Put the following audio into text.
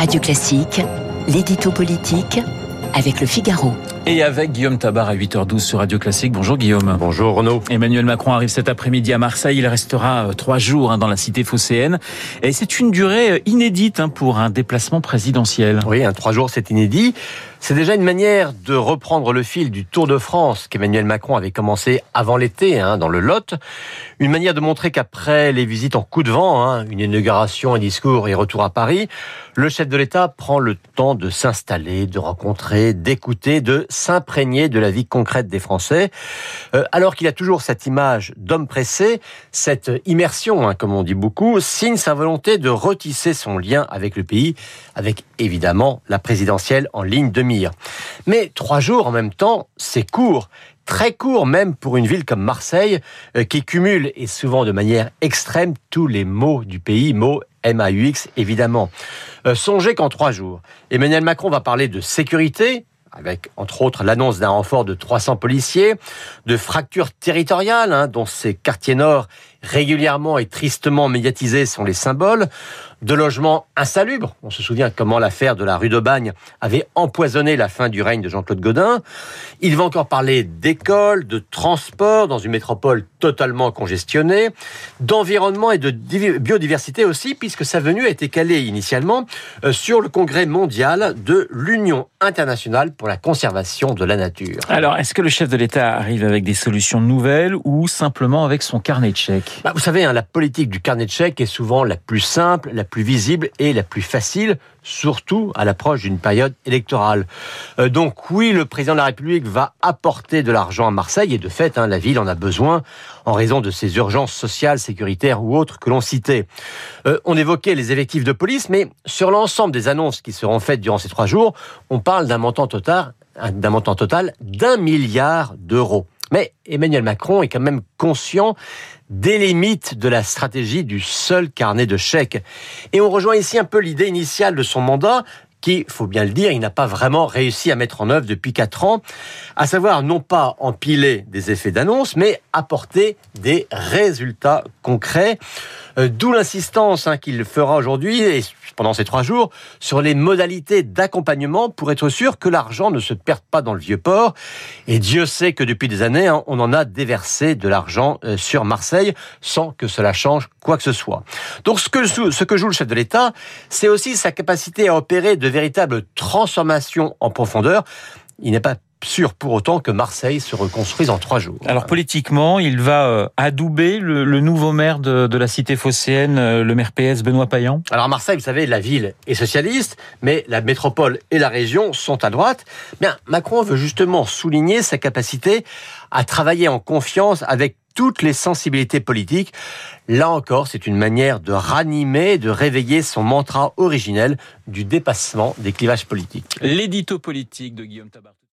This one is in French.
Radio Classique, l'édito politique avec le Figaro. Et avec Guillaume Tabar à 8h12 sur Radio Classique. Bonjour Guillaume. Bonjour Renaud. Emmanuel Macron arrive cet après-midi à Marseille. Il restera euh, trois jours hein, dans la cité phocéenne. Et c'est une durée euh, inédite hein, pour un déplacement présidentiel. Oui, un trois jours, c'est inédit. C'est déjà une manière de reprendre le fil du Tour de France qu'Emmanuel Macron avait commencé avant l'été hein, dans le Lot. Une manière de montrer qu'après les visites en coup de vent, hein, une inauguration, un discours et retour à Paris, le chef de l'État prend le temps de s'installer, de rencontrer, d'écouter, de s'imprégner de la vie concrète des Français. Euh, alors qu'il a toujours cette image d'homme pressé, cette immersion, hein, comme on dit beaucoup, signe sa volonté de retisser son lien avec le pays, avec évidemment la présidentielle en ligne 2000. Mais trois jours en même temps, c'est court. Très court même pour une ville comme Marseille, euh, qui cumule, et souvent de manière extrême, tous les maux du pays, maux MAUX évidemment. Euh, songez qu'en trois jours, Emmanuel Macron va parler de sécurité, avec entre autres l'annonce d'un renfort de 300 policiers, de fractures territoriales, hein, dont ces quartiers nord régulièrement et tristement médiatisés sont les symboles, de logements insalubres. On se souvient comment l'affaire de la rue de Bagne avait empoisonné la fin du règne de Jean-Claude Godin. Il va encore parler d'écoles, de transport dans une métropole totalement congestionnée, d'environnement et de biodiversité aussi, puisque sa venue a été calée initialement euh, sur le congrès mondial de l'Union internationale pour la conservation de la nature. Alors, est-ce que le chef de l'État arrive avec des solutions nouvelles ou simplement avec son carnet de chèques? Bah, Vous savez, hein, la politique du carnet de chèques est souvent la plus simple, la plus visible et la plus facile, surtout à l'approche d'une période électorale. Euh, donc oui, le président de la République va apporter de l'argent à Marseille, et de fait, hein, la ville en a besoin en raison de ces urgences sociales, sécuritaires ou autres que l'on citait. Euh, on évoquait les effectifs de police, mais sur l'ensemble des annonces qui seront faites durant ces trois jours, on parle d'un montant total d'un montant total d'un milliard d'euros. Mais Emmanuel Macron est quand même conscient des limites de la stratégie du seul carnet de chèques. Et on rejoint ici un peu l'idée initiale de son mandat, qui, faut bien le dire, il n'a pas vraiment réussi à mettre en œuvre depuis quatre ans, à savoir non pas empiler des effets d'annonce, mais apporter des résultats concrets. Euh, d'où l'insistance hein, qu'il fera aujourd'hui et pendant ces trois jours sur les modalités d'accompagnement pour être sûr que l'argent ne se perde pas dans le vieux port. Et Dieu sait que depuis des années, hein, on en a déversé de l'argent euh, sur Marseille sans que cela change quoi que ce soit. Donc ce que, ce que joue le chef de l'État, c'est aussi sa capacité à opérer de véritables transformations en profondeur. Il n'est pas sûr pour autant que Marseille se reconstruise en trois jours. Alors politiquement, il va euh, adouber le, nouveau maire de, la cité phocéenne, euh, le maire PS Benoît Payan Alors Marseille, vous savez, la ville est socialiste, mais la métropole et la région sont à droite. Bien, Macron veut justement souligner sa capacité à travailler en confiance avec toutes les sensibilités politiques. Là encore, c'est une manière de ranimer, de réveiller son mantra originel du dépassement des clivages politiques. L'édito politique de Guillaume Tabar.